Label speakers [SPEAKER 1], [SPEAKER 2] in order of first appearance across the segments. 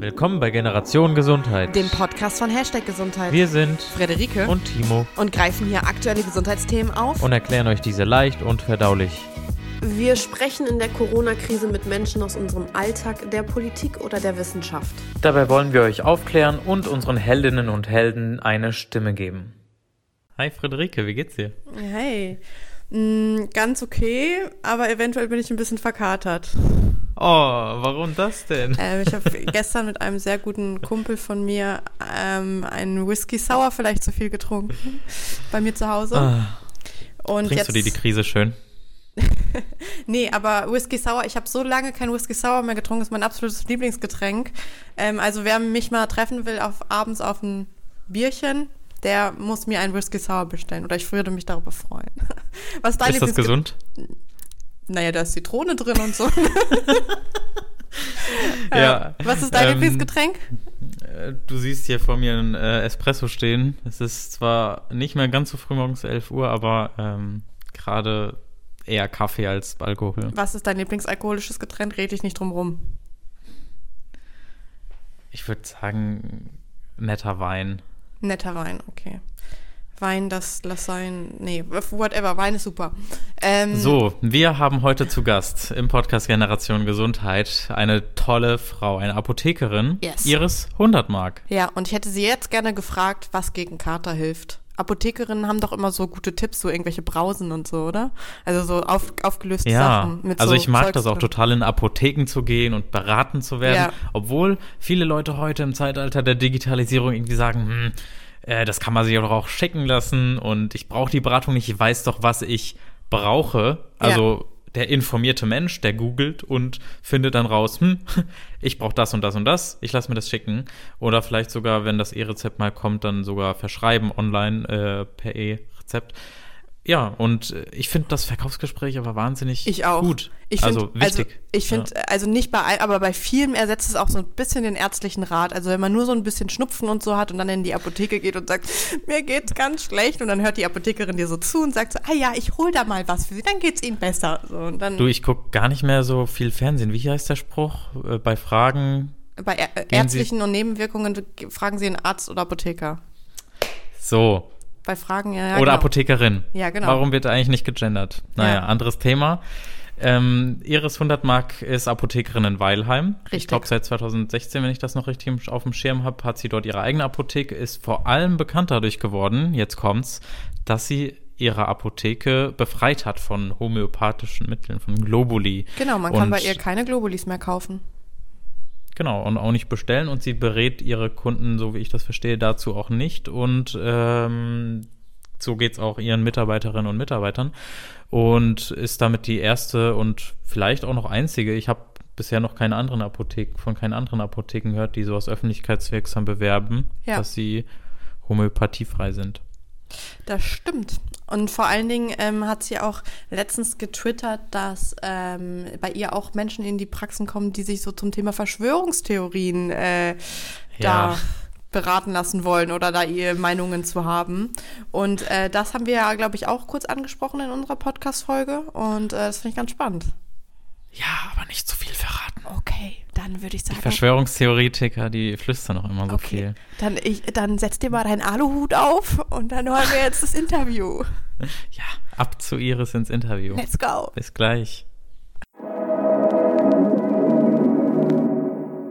[SPEAKER 1] Willkommen bei Generation Gesundheit,
[SPEAKER 2] dem Podcast von Hashtag Gesundheit.
[SPEAKER 1] Wir sind
[SPEAKER 2] Frederike
[SPEAKER 1] und Timo
[SPEAKER 2] und greifen hier aktuelle Gesundheitsthemen auf
[SPEAKER 1] und erklären euch diese leicht und verdaulich.
[SPEAKER 2] Wir sprechen in der Corona-Krise mit Menschen aus unserem Alltag, der Politik oder der Wissenschaft.
[SPEAKER 1] Dabei wollen wir euch aufklären und unseren Heldinnen und Helden eine Stimme geben. Hi Friederike, wie geht's dir?
[SPEAKER 2] Hey, mm, ganz okay, aber eventuell bin ich ein bisschen verkatert.
[SPEAKER 1] Oh, warum das denn?
[SPEAKER 2] Äh, ich habe gestern mit einem sehr guten Kumpel von mir ähm, einen Whisky Sour vielleicht zu viel getrunken bei mir zu Hause.
[SPEAKER 1] Ah, Und trinkst jetzt, du dir die Krise schön?
[SPEAKER 2] nee, aber Whisky Sour, ich habe so lange kein Whisky Sour mehr getrunken, ist mein absolutes Lieblingsgetränk. Ähm, also wer mich mal treffen will auf abends auf ein Bierchen, der muss mir ein Whisky Sour bestellen oder ich würde mich darüber freuen.
[SPEAKER 1] Was ist dein Ist das gesund?
[SPEAKER 2] Naja, da ist Zitrone drin und so.
[SPEAKER 1] ja.
[SPEAKER 2] Was ist dein ähm, Lieblingsgetränk?
[SPEAKER 1] Äh, du siehst hier vor mir ein äh, Espresso stehen. Es ist zwar nicht mehr ganz so früh morgens 11 Uhr, aber ähm, gerade eher Kaffee als Alkohol.
[SPEAKER 2] Was ist dein Lieblingsalkoholisches Getränk? Red ich nicht drum rum.
[SPEAKER 1] Ich würde sagen, netter Wein.
[SPEAKER 2] Netter Wein, okay. Wein, das lass sein. Nee, whatever, Wein ist super.
[SPEAKER 1] Ähm, so, wir haben heute zu Gast im Podcast Generation Gesundheit eine tolle Frau, eine Apothekerin, yes. Iris Hundertmark.
[SPEAKER 2] Ja, und ich hätte sie jetzt gerne gefragt, was gegen Kater hilft. Apothekerinnen haben doch immer so gute Tipps, so irgendwelche Brausen und so, oder? Also so auf, aufgelöste
[SPEAKER 1] ja,
[SPEAKER 2] Sachen.
[SPEAKER 1] Mit also so ich mag Zeugs das auch total in Apotheken zu gehen und beraten zu werden, ja. obwohl viele Leute heute im Zeitalter der Digitalisierung irgendwie sagen, hm, äh, das kann man sich auch schicken lassen und ich brauche die Beratung nicht, ich weiß doch, was ich brauche. Also ja der informierte Mensch, der googelt und findet dann raus, hm, ich brauche das und das und das, ich lasse mir das schicken. Oder vielleicht sogar, wenn das E-Rezept mal kommt, dann sogar verschreiben online äh, per E-Rezept. Ja, und äh, ich finde das Verkaufsgespräch aber wahnsinnig
[SPEAKER 2] ich auch.
[SPEAKER 1] gut.
[SPEAKER 2] Ich
[SPEAKER 1] also find,
[SPEAKER 2] also
[SPEAKER 1] wichtig.
[SPEAKER 2] Also ich finde, ja. also nicht bei allen, aber bei vielen ersetzt es auch so ein bisschen den ärztlichen Rat. Also wenn man nur so ein bisschen Schnupfen und so hat und dann in die Apotheke geht und sagt, mir geht's ganz schlecht und dann hört die Apothekerin dir so zu und sagt so, ah ja, ich hol da mal was für sie, dann geht's ihnen besser. So, und dann,
[SPEAKER 1] du, ich gucke gar nicht mehr so viel Fernsehen. Wie heißt der Spruch? Äh, bei Fragen.
[SPEAKER 2] Bei ärztlichen und Nebenwirkungen fragen Sie einen Arzt oder Apotheker.
[SPEAKER 1] So,
[SPEAKER 2] bei Fragen, ja.
[SPEAKER 1] ja Oder genau. Apothekerin.
[SPEAKER 2] Ja, genau.
[SPEAKER 1] Warum wird eigentlich nicht gegendert? Naja, ja. anderes Thema. Ähm, Iris 100 Mark ist Apothekerin in Weilheim. Richtig. Ich glaube, seit 2016, wenn ich das noch richtig auf dem Schirm habe, hat sie dort ihre eigene Apotheke, ist vor allem bekannt dadurch geworden, jetzt kommt's, dass sie ihre Apotheke befreit hat von homöopathischen Mitteln, von Globuli.
[SPEAKER 2] Genau, man kann bei ihr keine Globulis mehr kaufen.
[SPEAKER 1] Genau, und auch nicht bestellen. Und sie berät ihre Kunden, so wie ich das verstehe, dazu auch nicht. Und ähm, so geht es auch ihren Mitarbeiterinnen und Mitarbeitern. Und ist damit die erste und vielleicht auch noch einzige. Ich habe bisher noch keine anderen Apotheken, von keinen anderen Apotheken gehört, die sowas öffentlichkeitswirksam bewerben, ja. dass sie homöopathiefrei sind.
[SPEAKER 2] Das stimmt. Und vor allen Dingen ähm, hat sie auch letztens getwittert, dass ähm, bei ihr auch Menschen in die Praxen kommen, die sich so zum Thema Verschwörungstheorien äh, ja. da beraten lassen wollen oder da ihre Meinungen zu haben. Und äh, das haben wir ja, glaube ich, auch kurz angesprochen in unserer Podcast-Folge. Und äh, das finde ich ganz spannend.
[SPEAKER 1] Ja, aber nicht zu viel verraten.
[SPEAKER 2] Okay, dann würde ich sagen.
[SPEAKER 1] Die Verschwörungstheoretiker, die flüstern auch immer so okay. viel.
[SPEAKER 2] Dann, ich, dann setz dir mal deinen Aluhut auf und dann hören wir jetzt das Interview.
[SPEAKER 1] Ja, ab zu Iris ins Interview.
[SPEAKER 2] Let's go.
[SPEAKER 1] Bis gleich.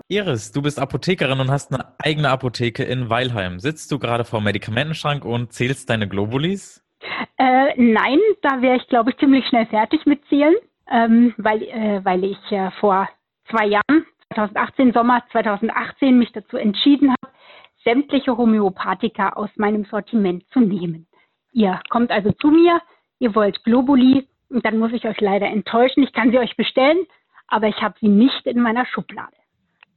[SPEAKER 1] Iris, du bist Apothekerin und hast eine eigene Apotheke in Weilheim. Sitzt du gerade vor dem Medikamentenschrank und zählst deine Globulis?
[SPEAKER 3] Äh, nein, da wäre ich, glaube ich, ziemlich schnell fertig mit Zählen ähm, weil, äh, weil ich äh, vor zwei Jahren, 2018, Sommer 2018, mich dazu entschieden habe, sämtliche Homöopathika aus meinem Sortiment zu nehmen. Ihr kommt also zu mir, ihr wollt Globuli und dann muss ich euch leider enttäuschen. Ich kann sie euch bestellen, aber ich habe sie nicht in meiner Schublade.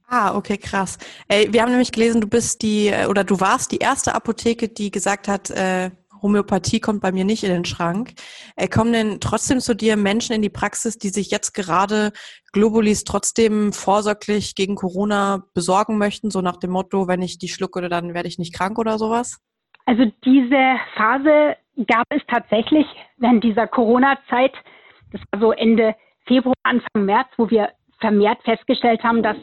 [SPEAKER 2] Ah, okay, krass. Ey, wir haben nämlich gelesen, du bist die äh, oder du warst die erste Apotheke, die gesagt hat, äh, Homöopathie kommt bei mir nicht in den Schrank. Äh, kommen denn trotzdem zu dir Menschen in die Praxis, die sich jetzt gerade Globulis trotzdem vorsorglich gegen Corona besorgen möchten, so nach dem Motto, wenn ich die schlucke, dann werde ich nicht krank oder sowas?
[SPEAKER 3] Also diese Phase gab es tatsächlich während dieser Corona-Zeit. Das war so Ende Februar, Anfang März, wo wir vermehrt festgestellt haben, dass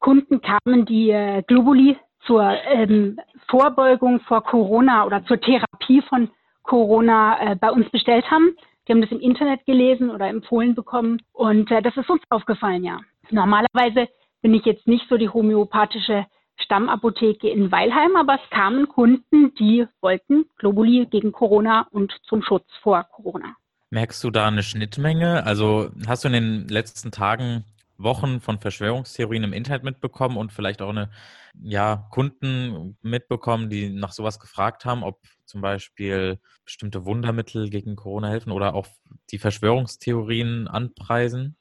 [SPEAKER 3] Kunden kamen, die äh, Globuli zur ähm, Vorbeugung vor Corona oder zur Therapie von Corona äh, bei uns bestellt haben. Die haben das im Internet gelesen oder empfohlen bekommen und äh, das ist uns aufgefallen, ja. Normalerweise bin ich jetzt nicht so die homöopathische Stammapotheke in Weilheim, aber es kamen Kunden, die wollten Globuli gegen Corona und zum Schutz vor Corona.
[SPEAKER 1] Merkst du da eine Schnittmenge? Also hast du in den letzten Tagen Wochen von Verschwörungstheorien im Internet mitbekommen und vielleicht auch eine, ja, Kunden mitbekommen, die nach sowas gefragt haben, ob zum Beispiel bestimmte Wundermittel gegen Corona helfen oder auch die Verschwörungstheorien anpreisen?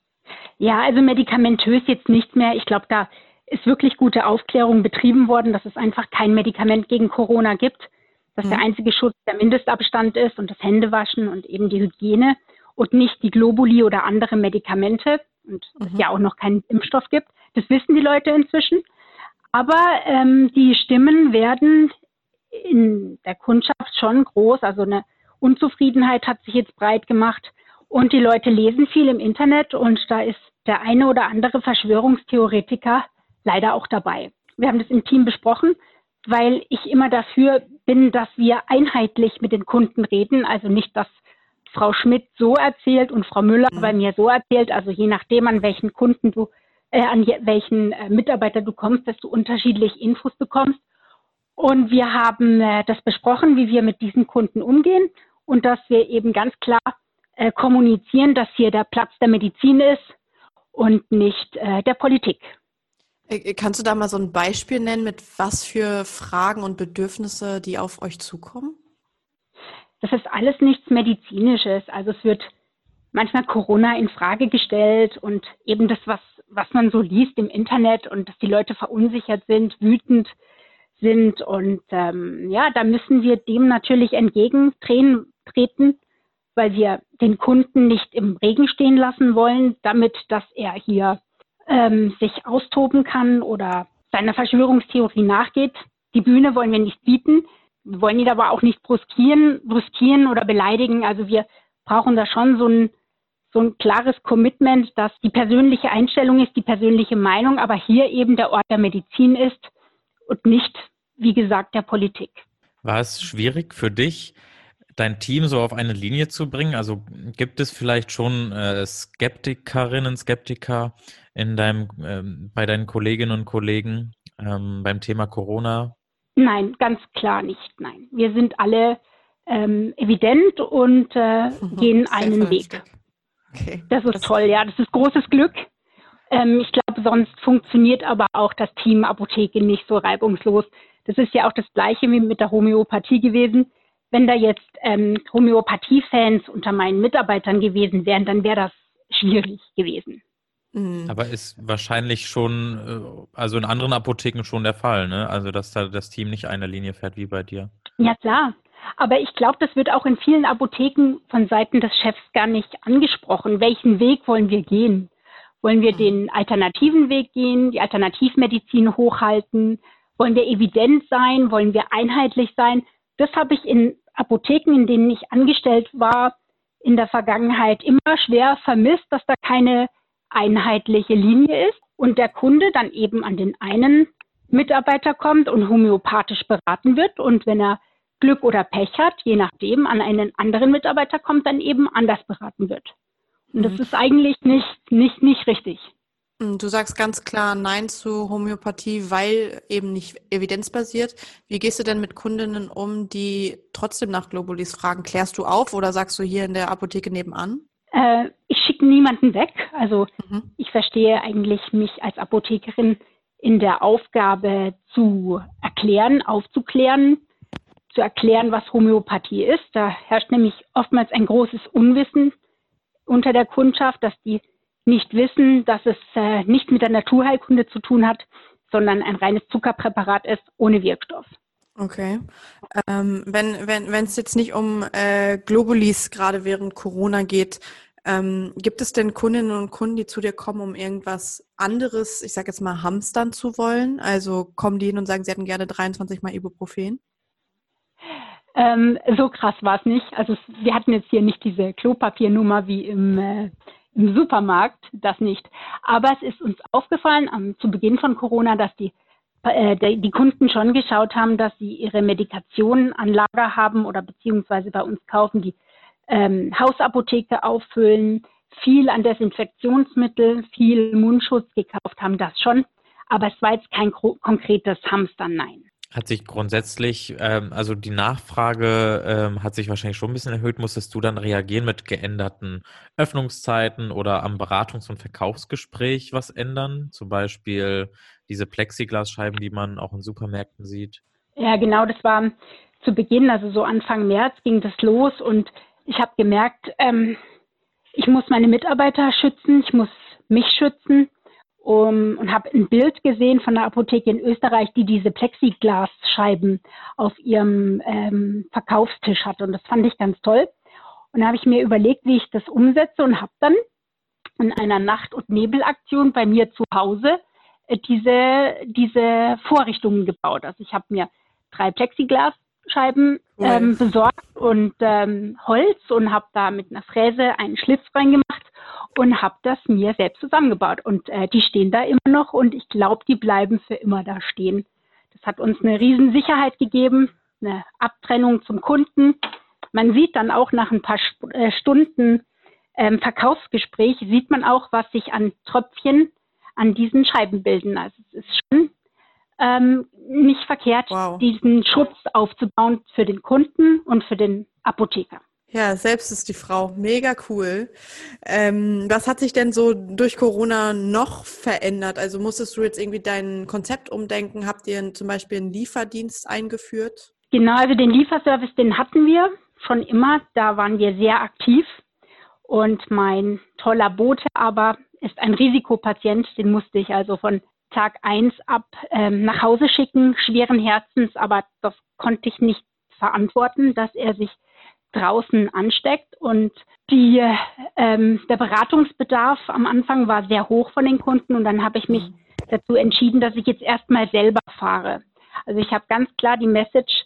[SPEAKER 3] Ja, also medikamentös jetzt nicht mehr. Ich glaube, da ist wirklich gute Aufklärung betrieben worden, dass es einfach kein Medikament gegen Corona gibt, dass mhm. der einzige Schutz der Mindestabstand ist und das Händewaschen und eben die Hygiene und nicht die Globuli oder andere Medikamente und mhm. es ja auch noch keinen Impfstoff gibt. Das wissen die Leute inzwischen. Aber ähm, die Stimmen werden in der Kundschaft schon groß. Also eine Unzufriedenheit hat sich jetzt breit gemacht. Und die Leute lesen viel im Internet und da ist der eine oder andere Verschwörungstheoretiker leider auch dabei. Wir haben das im Team besprochen, weil ich immer dafür bin, dass wir einheitlich mit den Kunden reden. Also nicht, dass Frau Schmidt so erzählt und Frau Müller mhm. bei mir so erzählt. Also je nachdem, an welchen Kunden du, äh, an welchen äh, Mitarbeiter du kommst, dass du unterschiedlich Infos bekommst. Und wir haben äh, das besprochen, wie wir mit diesen Kunden umgehen und dass wir eben ganz klar äh, kommunizieren, dass hier der Platz der Medizin ist und nicht äh, der Politik.
[SPEAKER 2] Äh, kannst du da mal so ein Beispiel nennen, mit was für Fragen und Bedürfnisse die auf euch zukommen?
[SPEAKER 3] Das ist alles nichts Medizinisches. Also es wird manchmal Corona in Frage gestellt und eben das, was, was man so liest im Internet und dass die Leute verunsichert sind, wütend sind. Und ähm, ja, da müssen wir dem natürlich entgegentreten, weil wir den Kunden nicht im Regen stehen lassen wollen, damit, dass er hier ähm, sich austoben kann oder seiner Verschwörungstheorie nachgeht. Die Bühne wollen wir nicht bieten. Wir wollen ihn aber auch nicht bruskieren, bruskieren oder beleidigen. Also wir brauchen da schon so ein, so ein klares Commitment, dass die persönliche Einstellung ist, die persönliche Meinung, aber hier eben der Ort der Medizin ist und nicht, wie gesagt, der Politik.
[SPEAKER 1] War es schwierig für dich, dein Team so auf eine Linie zu bringen? Also gibt es vielleicht schon äh, Skeptikerinnen, Skeptiker in deinem, äh, bei deinen Kolleginnen und Kollegen ähm, beim Thema Corona?
[SPEAKER 3] Nein, ganz klar nicht. Nein, wir sind alle ähm, evident und äh, mhm, gehen einen Weg. Okay. Das ist das toll, ja. Das ist großes Glück. Ähm, ich glaube, sonst funktioniert aber auch das Team Apotheke nicht so reibungslos. Das ist ja auch das Gleiche wie mit der Homöopathie gewesen. Wenn da jetzt ähm, Homöopathie-Fans unter meinen Mitarbeitern gewesen wären, dann wäre das schwierig gewesen.
[SPEAKER 1] Mhm. Aber ist wahrscheinlich schon, äh, also in anderen Apotheken schon der Fall, ne? Also, dass da das Team nicht eine Linie fährt wie bei dir.
[SPEAKER 3] Ja, klar. Aber ich glaube, das wird auch in vielen Apotheken von Seiten des Chefs gar nicht angesprochen. Welchen Weg wollen wir gehen? Wollen wir den alternativen Weg gehen, die Alternativmedizin hochhalten? Wollen wir evident sein? Wollen wir einheitlich sein? Das habe ich in Apotheken, in denen ich angestellt war, in der Vergangenheit immer schwer vermisst, dass da keine einheitliche Linie ist und der Kunde dann eben an den einen Mitarbeiter kommt und homöopathisch beraten wird und wenn er Glück oder Pech hat, je nachdem, an einen anderen Mitarbeiter kommt, dann eben anders beraten wird. Und das mhm. ist eigentlich nicht, nicht, nicht richtig.
[SPEAKER 2] Mhm, du sagst ganz klar Nein zu Homöopathie, weil eben nicht evidenzbasiert. Wie gehst du denn mit Kundinnen um, die trotzdem nach Globulis fragen? Klärst du auf oder sagst du hier in der Apotheke nebenan?
[SPEAKER 3] Äh, ich schicke niemanden weg. Also mhm. ich verstehe eigentlich mich als Apothekerin in der Aufgabe zu erklären, aufzuklären, zu erklären, was Homöopathie ist. Da herrscht nämlich oftmals ein großes Unwissen unter der Kundschaft, dass die nicht wissen, dass es äh, nicht mit der Naturheilkunde zu tun hat, sondern ein reines Zuckerpräparat ist ohne Wirkstoff.
[SPEAKER 2] Okay. Ähm, wenn wenn wenn es jetzt nicht um äh, Globulis gerade während Corona geht, ähm, gibt es denn Kundinnen und Kunden, die zu dir kommen, um irgendwas anderes, ich sage jetzt mal, hamstern zu wollen? Also kommen die hin und sagen, sie hätten gerne 23 mal Ibuprofen?
[SPEAKER 3] Ähm, so krass war es nicht. Also wir hatten jetzt hier nicht diese Klopapiernummer wie im, äh, im Supermarkt, das nicht. Aber es ist uns aufgefallen am, zu Beginn von Corona, dass die, die Kunden schon geschaut haben, dass sie ihre Medikationen an Lager haben oder beziehungsweise bei uns kaufen, die ähm, Hausapotheke auffüllen, viel an Desinfektionsmittel, viel Mundschutz gekauft haben, das schon. Aber es war jetzt kein konkretes Hamster, nein.
[SPEAKER 1] Hat sich grundsätzlich, ähm, also die Nachfrage ähm, hat sich wahrscheinlich schon ein bisschen erhöht. Musstest du dann reagieren mit geänderten Öffnungszeiten oder am Beratungs- und Verkaufsgespräch was ändern? Zum Beispiel diese Plexiglasscheiben, die man auch in Supermärkten sieht?
[SPEAKER 3] Ja, genau, das war zu Beginn, also so Anfang März ging das los und ich habe gemerkt, ähm, ich muss meine Mitarbeiter schützen, ich muss mich schützen um, und habe ein Bild gesehen von einer Apotheke in Österreich, die diese Plexiglasscheiben auf ihrem ähm, Verkaufstisch hatte. Und das fand ich ganz toll. Und da habe ich mir überlegt, wie ich das umsetze und habe dann in einer Nacht- und Nebelaktion bei mir zu Hause äh, diese, diese Vorrichtungen gebaut. Also ich habe mir drei Plexiglasscheiben ähm, besorgt und ähm, Holz und habe da mit einer Fräse einen Schlitz reingemacht und habe das mir selbst zusammengebaut. Und äh, die stehen da immer noch und ich glaube, die bleiben für immer da stehen. Das hat uns eine riesen Sicherheit gegeben, eine Abtrennung zum Kunden. Man sieht dann auch nach ein paar äh, Stunden ähm, Verkaufsgespräch, sieht man auch, was sich an Tröpfchen an diesen Scheiben bilden. Also es ist schon ähm, nicht verkehrt, wow. diesen Schutz aufzubauen für den Kunden und für den Apotheker.
[SPEAKER 2] Ja, selbst ist die Frau. Mega cool. Ähm, was hat sich denn so durch Corona noch verändert? Also musstest du jetzt irgendwie dein Konzept umdenken? Habt ihr zum Beispiel einen Lieferdienst eingeführt?
[SPEAKER 3] Genau, also den Lieferservice, den hatten wir schon immer. Da waren wir sehr aktiv. Und mein toller Bote aber ist ein Risikopatient. Den musste ich also von Tag eins ab ähm, nach Hause schicken, schweren Herzens. Aber das konnte ich nicht verantworten, dass er sich draußen ansteckt. Und die, ähm, der Beratungsbedarf am Anfang war sehr hoch von den Kunden und dann habe ich mich dazu entschieden, dass ich jetzt erstmal selber fahre. Also ich habe ganz klar die Message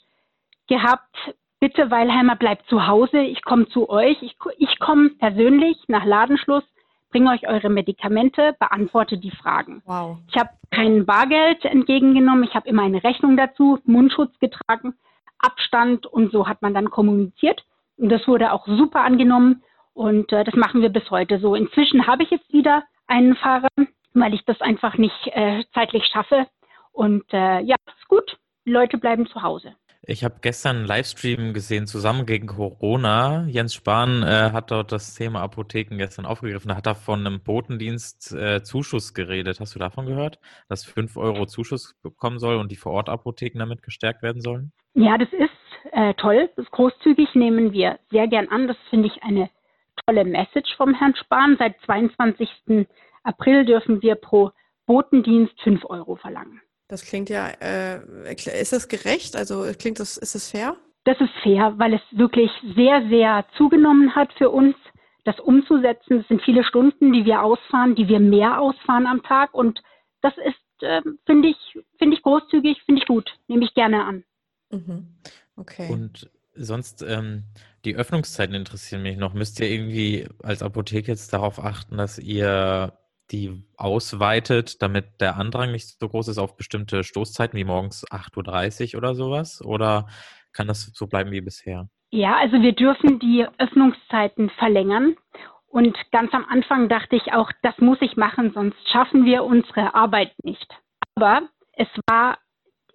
[SPEAKER 3] gehabt, bitte Weilheimer bleibt zu Hause, ich komme zu euch, ich, ich komme persönlich nach Ladenschluss, bringe euch eure Medikamente, beantworte die Fragen. Wow. Ich habe kein Bargeld entgegengenommen, ich habe immer eine Rechnung dazu, Mundschutz getragen, Abstand und so hat man dann kommuniziert. Und das wurde auch super angenommen und äh, das machen wir bis heute so. Inzwischen habe ich jetzt wieder einen Fahrer, weil ich das einfach nicht äh, zeitlich schaffe. Und äh, ja, ist gut. Die Leute bleiben zu Hause.
[SPEAKER 1] Ich habe gestern einen Livestream gesehen, zusammen gegen Corona. Jens Spahn äh, hat dort das Thema Apotheken gestern aufgegriffen. Da hat er von einem Botendienst äh, geredet. Hast du davon gehört, dass 5 Euro Zuschuss bekommen soll und die Vorortapotheken damit gestärkt werden sollen?
[SPEAKER 3] Ja, das ist äh, toll, das ist großzügig, nehmen wir sehr gern an. Das finde ich eine tolle Message vom Herrn Spahn. Seit 22. April dürfen wir pro Botendienst 5 Euro verlangen.
[SPEAKER 2] Das klingt ja, äh, ist das gerecht? Also klingt das, ist das fair?
[SPEAKER 3] Das ist fair, weil es wirklich sehr, sehr zugenommen hat für uns, das umzusetzen. Es sind viele Stunden, die wir ausfahren, die wir mehr ausfahren am Tag und das ist, äh, finde ich, finde ich großzügig, finde ich gut, nehme ich gerne an.
[SPEAKER 1] Mhm. Okay. Und sonst, ähm, die Öffnungszeiten interessieren mich noch. Müsst ihr irgendwie als Apotheke jetzt darauf achten, dass ihr die ausweitet, damit der Andrang nicht so groß ist auf bestimmte Stoßzeiten wie morgens 8.30 Uhr oder sowas? Oder kann das so bleiben wie bisher?
[SPEAKER 3] Ja, also wir dürfen die Öffnungszeiten verlängern. Und ganz am Anfang dachte ich auch, das muss ich machen, sonst schaffen wir unsere Arbeit nicht. Aber es war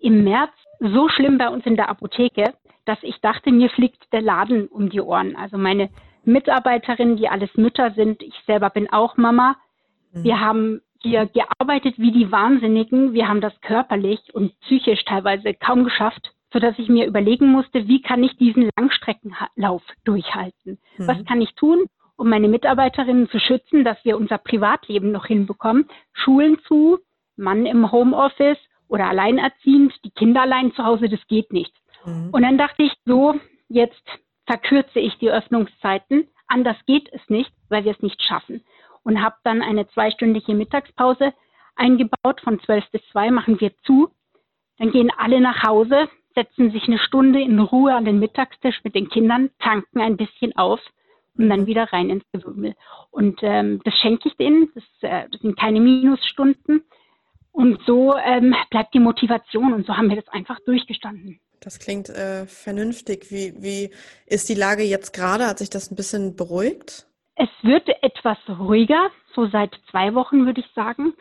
[SPEAKER 3] im März so schlimm bei uns in der Apotheke, dass ich dachte, mir fliegt der Laden um die Ohren. Also meine Mitarbeiterinnen, die alles Mütter sind, ich selber bin auch Mama. Mhm. Wir haben hier gearbeitet wie die Wahnsinnigen. Wir haben das körperlich und psychisch teilweise kaum geschafft, sodass ich mir überlegen musste, wie kann ich diesen Langstreckenlauf durchhalten? Mhm. Was kann ich tun, um meine Mitarbeiterinnen zu schützen, dass wir unser Privatleben noch hinbekommen? Schulen zu, Mann im Homeoffice oder alleinerziehend, die Kinder allein zu Hause, das geht nicht. Mhm. Und dann dachte ich so, jetzt verkürze ich die Öffnungszeiten. Anders geht es nicht, weil wir es nicht schaffen. Und habe dann eine zweistündige Mittagspause eingebaut. Von zwölf bis zwei machen wir zu. Dann gehen alle nach Hause, setzen sich eine Stunde in Ruhe an den Mittagstisch mit den Kindern, tanken ein bisschen auf und dann wieder rein ins Gewimmel. Und ähm, das schenke ich denen. Das, äh, das, sind keine Minusstunden. Und so ähm, bleibt die Motivation und so haben wir das einfach durchgestanden.
[SPEAKER 2] Das klingt äh, vernünftig. Wie, wie ist die Lage jetzt gerade? Hat sich das ein bisschen beruhigt?
[SPEAKER 3] Es wird etwas ruhiger, so seit zwei Wochen würde ich sagen.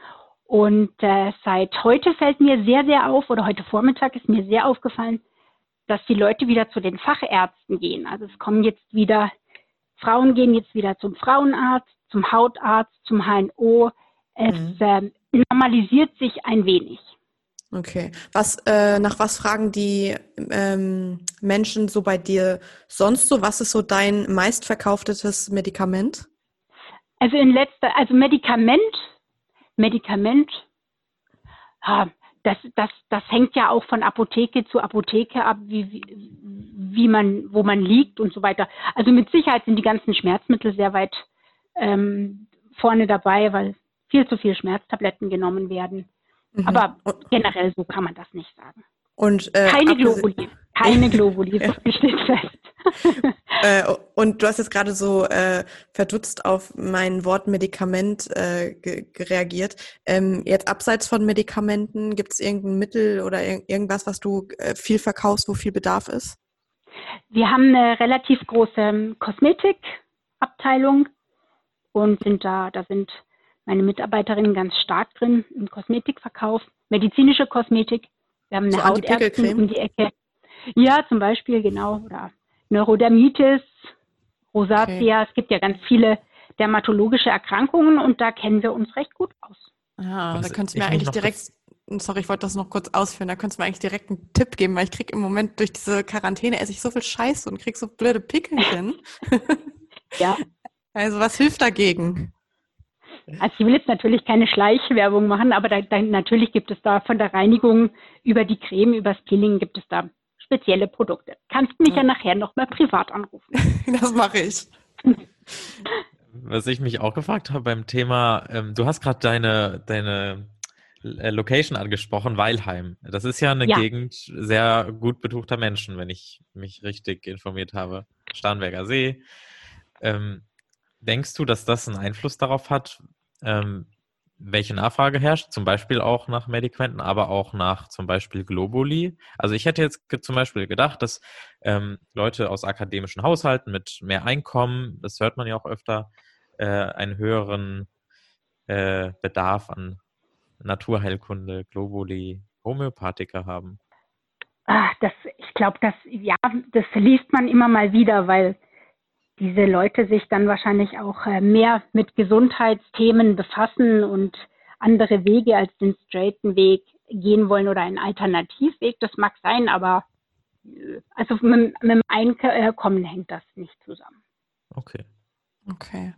[SPEAKER 3] Und äh, seit heute fällt mir sehr, sehr auf, oder heute Vormittag ist mir sehr aufgefallen, dass die Leute wieder zu den Fachärzten gehen. Also es kommen jetzt wieder, Frauen gehen jetzt wieder zum Frauenarzt, zum Hautarzt, zum HNO. Es mhm. äh, normalisiert sich ein wenig.
[SPEAKER 2] Okay. Was, äh, nach was fragen die ähm, Menschen so bei dir sonst so? Was ist so dein meistverkauftetes Medikament?
[SPEAKER 3] Also in letzter, also Medikament, Medikament, ja, das, das, das hängt ja auch von Apotheke zu Apotheke ab, wie, wie man, wo man liegt und so weiter. Also mit Sicherheit sind die ganzen Schmerzmittel sehr weit ähm, vorne dabei, weil viel zu viel Schmerztabletten genommen werden. Mhm. Aber generell so kann man das nicht sagen.
[SPEAKER 2] Und,
[SPEAKER 3] äh, keine Globuli, keine Globuli, das steht fest.
[SPEAKER 2] äh, und du hast jetzt gerade so äh, verdutzt auf mein Wort Medikament äh, reagiert. Ähm, jetzt abseits von Medikamenten, gibt es irgendein Mittel oder ir irgendwas, was du äh, viel verkaufst, wo viel Bedarf ist?
[SPEAKER 3] Wir haben eine relativ große ähm, Kosmetikabteilung und sind da, da sind meine Mitarbeiterinnen ganz stark drin im Kosmetikverkauf, medizinische Kosmetik. Wir haben eine so Hautärztin um die Ecke. Ja, zum Beispiel, genau. Oder Neurodermitis, Rosatia. Okay. Es gibt ja ganz viele dermatologische Erkrankungen und da kennen wir uns recht gut aus.
[SPEAKER 2] Ah, da könntest du mir eigentlich direkt, sorry, ich wollte das noch kurz ausführen, da könntest du mir eigentlich direkt einen Tipp geben, weil ich kriege im Moment durch diese Quarantäne esse ich so viel Scheiße und kriege so blöde Pickelchen. ja. Also was hilft dagegen?
[SPEAKER 3] Also ich will jetzt natürlich keine Schleichwerbung machen, aber da, da, natürlich gibt es da von der Reinigung über die Creme, über das Peeling gibt es da spezielle Produkte. Kannst mich ja, ja nachher nochmal privat anrufen.
[SPEAKER 2] das mache ich.
[SPEAKER 1] Was ich mich auch gefragt habe beim Thema, ähm, du hast gerade deine, deine äh, Location angesprochen, Weilheim. Das ist ja eine ja. Gegend sehr gut betuchter Menschen, wenn ich mich richtig informiert habe. Starnberger See. Ähm, Denkst du, dass das einen Einfluss darauf hat, ähm, welche Nachfrage herrscht, zum Beispiel auch nach Medikamenten, aber auch nach zum Beispiel Globuli. Also ich hätte jetzt zum Beispiel gedacht, dass ähm, Leute aus akademischen Haushalten mit mehr Einkommen, das hört man ja auch öfter, äh, einen höheren äh, Bedarf an Naturheilkunde, Globuli, Homöopathika haben.
[SPEAKER 3] Ach, das, ich glaube, das, ja, das liest man immer mal wieder, weil diese Leute sich dann wahrscheinlich auch äh, mehr mit Gesundheitsthemen befassen und andere Wege als den straighten Weg gehen wollen oder einen Alternativweg. Das mag sein, aber äh, also mit, mit dem Einkommen hängt das nicht zusammen.
[SPEAKER 1] Okay.
[SPEAKER 2] Okay.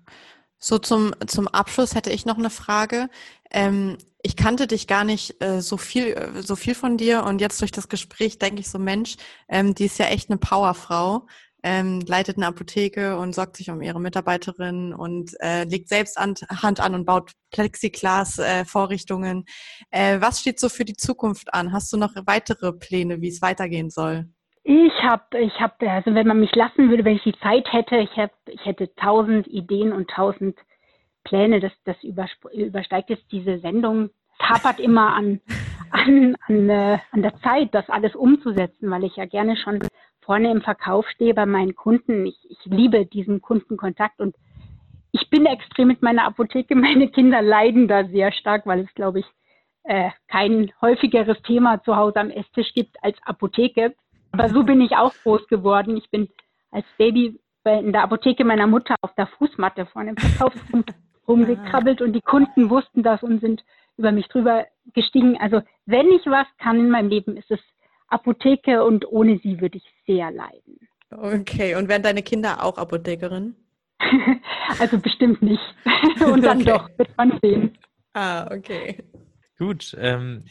[SPEAKER 2] So zum, zum Abschluss hätte ich noch eine Frage. Ähm, ich kannte dich gar nicht äh, so viel, äh, so viel von dir und jetzt durch das Gespräch denke ich so, Mensch, ähm, die ist ja echt eine Powerfrau ähm, leitet eine Apotheke und sorgt sich um ihre Mitarbeiterin und äh, legt selbst an, Hand an und baut Plexiglas-Vorrichtungen. Äh, äh, was steht so für die Zukunft an? Hast du noch weitere Pläne, wie es weitergehen soll?
[SPEAKER 3] Ich habe, ich habe, also wenn man mich lassen würde, wenn ich die Zeit hätte, ich habe, ich hätte tausend Ideen und tausend Pläne. Das, das übersteigt jetzt diese Sendung. Es hapert immer an, an, an, äh, an der Zeit, das alles umzusetzen, weil ich ja gerne schon vorne im Verkauf stehe bei meinen Kunden. Ich, ich liebe diesen Kundenkontakt und ich bin extrem mit meiner Apotheke. Meine Kinder leiden da sehr stark, weil es, glaube ich, äh, kein häufigeres Thema zu Hause am Esstisch gibt als Apotheke. Aber so bin ich auch groß geworden. Ich bin als Baby in der Apotheke meiner Mutter auf der Fußmatte vorne im Verkaufsraum rumgekrabbelt und die Kunden wussten das und sind über mich drüber gestiegen. Also wenn ich was kann in meinem Leben, ist es Apotheke und ohne sie würde ich sehr leiden.
[SPEAKER 2] Okay, und werden deine Kinder auch Apothekerin?
[SPEAKER 3] also bestimmt nicht. und dann okay. doch, wird man sehen.
[SPEAKER 2] Ah, okay.
[SPEAKER 1] Gut, ähm,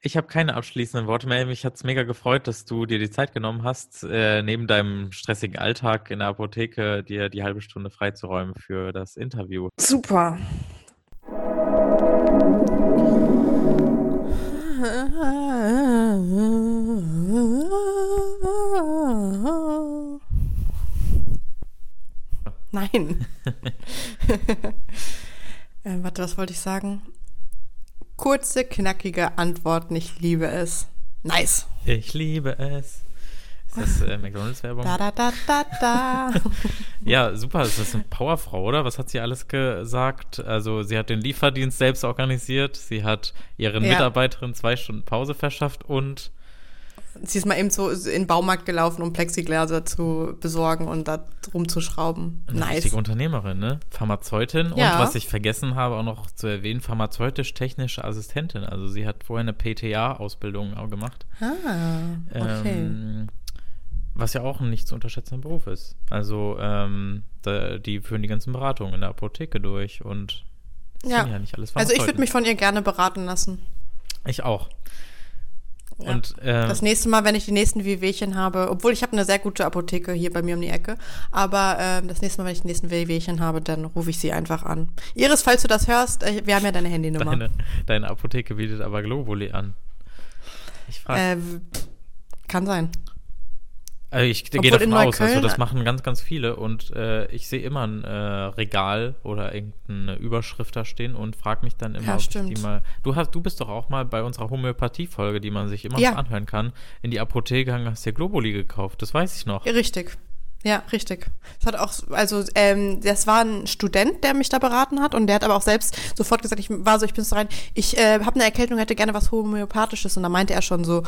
[SPEAKER 1] ich habe keine abschließenden Worte mehr. Mich hat es mega gefreut, dass du dir die Zeit genommen hast, äh, neben deinem stressigen Alltag in der Apotheke dir die halbe Stunde freizuräumen für das Interview.
[SPEAKER 2] Super. Nein. äh, warte, was wollte ich sagen? Kurze, knackige Antworten. Ich liebe es. Nice.
[SPEAKER 1] Ich liebe es. Ist das äh, McDonalds-Werbung?
[SPEAKER 2] Da, da, da, da, da.
[SPEAKER 1] ja, super. Ist das eine Powerfrau, oder? Was hat sie alles gesagt? Also, sie hat den Lieferdienst selbst organisiert. Sie hat ihren ja. Mitarbeiterinnen zwei Stunden Pause verschafft und
[SPEAKER 2] Sie ist mal eben so in den Baumarkt gelaufen, um Plexigläser zu besorgen und da rumzuschrauben.
[SPEAKER 1] Eine nice. richtige Unternehmerin, ne? Pharmazeutin ja. und was ich vergessen habe, auch noch zu erwähnen, pharmazeutisch-technische Assistentin. Also sie hat vorher eine PTA-Ausbildung auch gemacht.
[SPEAKER 2] Ah, okay. Ähm,
[SPEAKER 1] was ja auch ein nicht zu unterschätzender Beruf ist. Also ähm, da, die führen die ganzen Beratungen in der Apotheke durch und
[SPEAKER 2] ja. ja nicht alles Also ich würde mich von ihr gerne beraten lassen.
[SPEAKER 1] Ich auch.
[SPEAKER 2] Ja. Und, äh, das nächste Mal, wenn ich die nächsten Wehwehchen habe, obwohl ich habe eine sehr gute Apotheke hier bei mir um die Ecke, aber äh, das nächste Mal, wenn ich die nächsten Wehwehchen habe, dann rufe ich sie einfach an. Iris, falls du das hörst, äh, wir haben ja deine Handynummer.
[SPEAKER 1] Deine, deine Apotheke bietet aber Globuli an.
[SPEAKER 2] Ich frage. Äh, kann sein.
[SPEAKER 1] Also ich gehe davon aus, also das machen ganz, ganz viele und äh, ich sehe immer ein äh, Regal oder irgendeine Überschrift da stehen und frage mich dann immer,
[SPEAKER 2] ja,
[SPEAKER 1] ob
[SPEAKER 2] stimmt.
[SPEAKER 1] ich die mal. Du hast, du bist doch auch mal bei unserer Homöopathie-Folge, die man sich immer ja. anhören kann, in die Apotheke gegangen, hast dir Globuli gekauft. Das weiß ich noch.
[SPEAKER 2] Richtig. Ja, richtig. Es hat auch, also ähm, das war ein Student, der mich da beraten hat und der hat aber auch selbst sofort gesagt, ich war so, ich bin so rein, ich äh, habe eine Erkältung, hätte gerne was Homöopathisches und da meinte er schon so,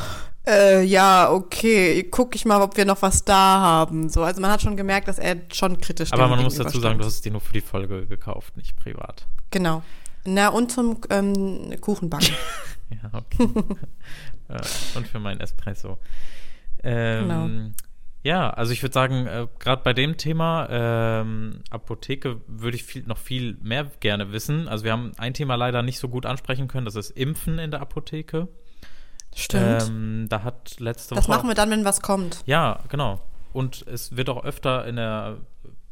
[SPEAKER 2] äh, ja, okay, guck ich mal, ob wir noch was da haben. So, also man hat schon gemerkt, dass er schon kritisch
[SPEAKER 1] Aber man muss dazu sagen, du hast es dir nur für die Folge gekauft, nicht privat.
[SPEAKER 2] Genau. Na, und zum ähm, Kuchenbacken.
[SPEAKER 1] ja, okay. Äh, und für mein Espresso. Ähm, genau. Ja, also ich würde sagen, äh, gerade bei dem Thema ähm, Apotheke würde ich viel, noch viel mehr gerne wissen. Also wir haben ein Thema leider nicht so gut ansprechen können, das ist Impfen in der Apotheke.
[SPEAKER 2] Stimmt.
[SPEAKER 1] Ähm, da hat letzte
[SPEAKER 2] das
[SPEAKER 1] Woche.
[SPEAKER 2] Das machen wir dann, wenn was kommt.
[SPEAKER 1] Ja, genau. Und es wird auch öfter in der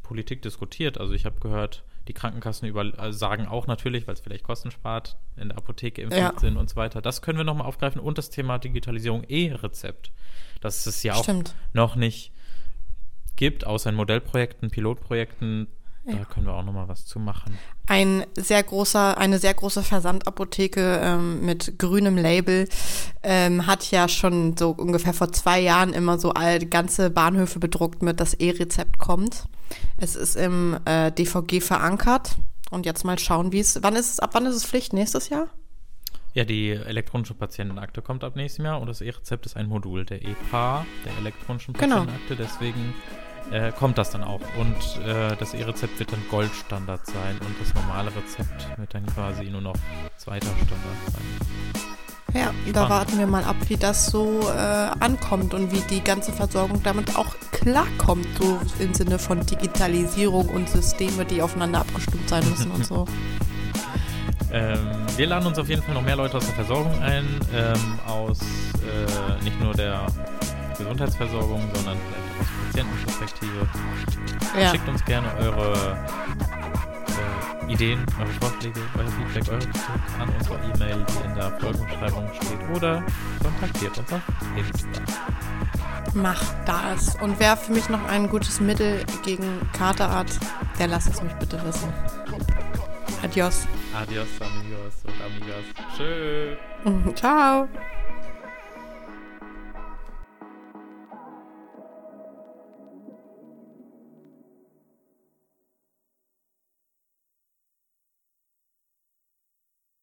[SPEAKER 1] Politik diskutiert. Also ich habe gehört, die Krankenkassen über, also sagen auch natürlich, weil es vielleicht Kosten spart, in der Apotheke impfen ja. sind und so weiter. Das können wir nochmal aufgreifen. Und das Thema Digitalisierung E-Rezept dass es ja auch
[SPEAKER 2] Stimmt.
[SPEAKER 1] noch nicht gibt, außer in Modellprojekten, Pilotprojekten. Ja. Da können wir auch noch mal was zu machen.
[SPEAKER 2] Ein sehr großer, eine sehr große Versandapotheke ähm, mit grünem Label ähm, hat ja schon so ungefähr vor zwei Jahren immer so all ganze Bahnhöfe bedruckt mit das E-Rezept kommt. Es ist im äh, DVG verankert und jetzt mal schauen, wie es. Wann ist es? Ab wann ist es Pflicht? Nächstes Jahr?
[SPEAKER 1] Ja, die elektronische Patientenakte kommt ab nächstem Jahr und das E-Rezept ist ein Modul der EPA, der elektronischen
[SPEAKER 2] genau.
[SPEAKER 1] Patientenakte. Genau. Deswegen äh, kommt das dann auch. Und äh, das E-Rezept wird dann Goldstandard sein und das normale Rezept wird dann quasi nur noch zweiter Standard sein.
[SPEAKER 2] Ja, Spannend. da warten wir mal ab, wie das so äh, ankommt und wie die ganze Versorgung damit auch klarkommt, so im Sinne von Digitalisierung und Systeme, die aufeinander abgestimmt sein müssen und so.
[SPEAKER 1] Ähm, wir laden uns auf jeden Fall noch mehr Leute aus der Versorgung ein, ähm, aus äh, nicht nur der Gesundheitsversorgung, sondern vielleicht auch aus Patientenperspektive. Ja. Schickt uns gerne eure Ideen, eure Vorschläge, euer Feedback, eure Kritik an unsere E-Mail, die in der Folgenbeschreibung steht, oder kontaktiert uns auf Insta.
[SPEAKER 2] Macht das. Und wer für mich noch ein gutes Mittel gegen Kater hat, der lasst es mich bitte wissen. Adios.
[SPEAKER 1] Adios, amigos und amigas. Tschö.
[SPEAKER 2] Ciao.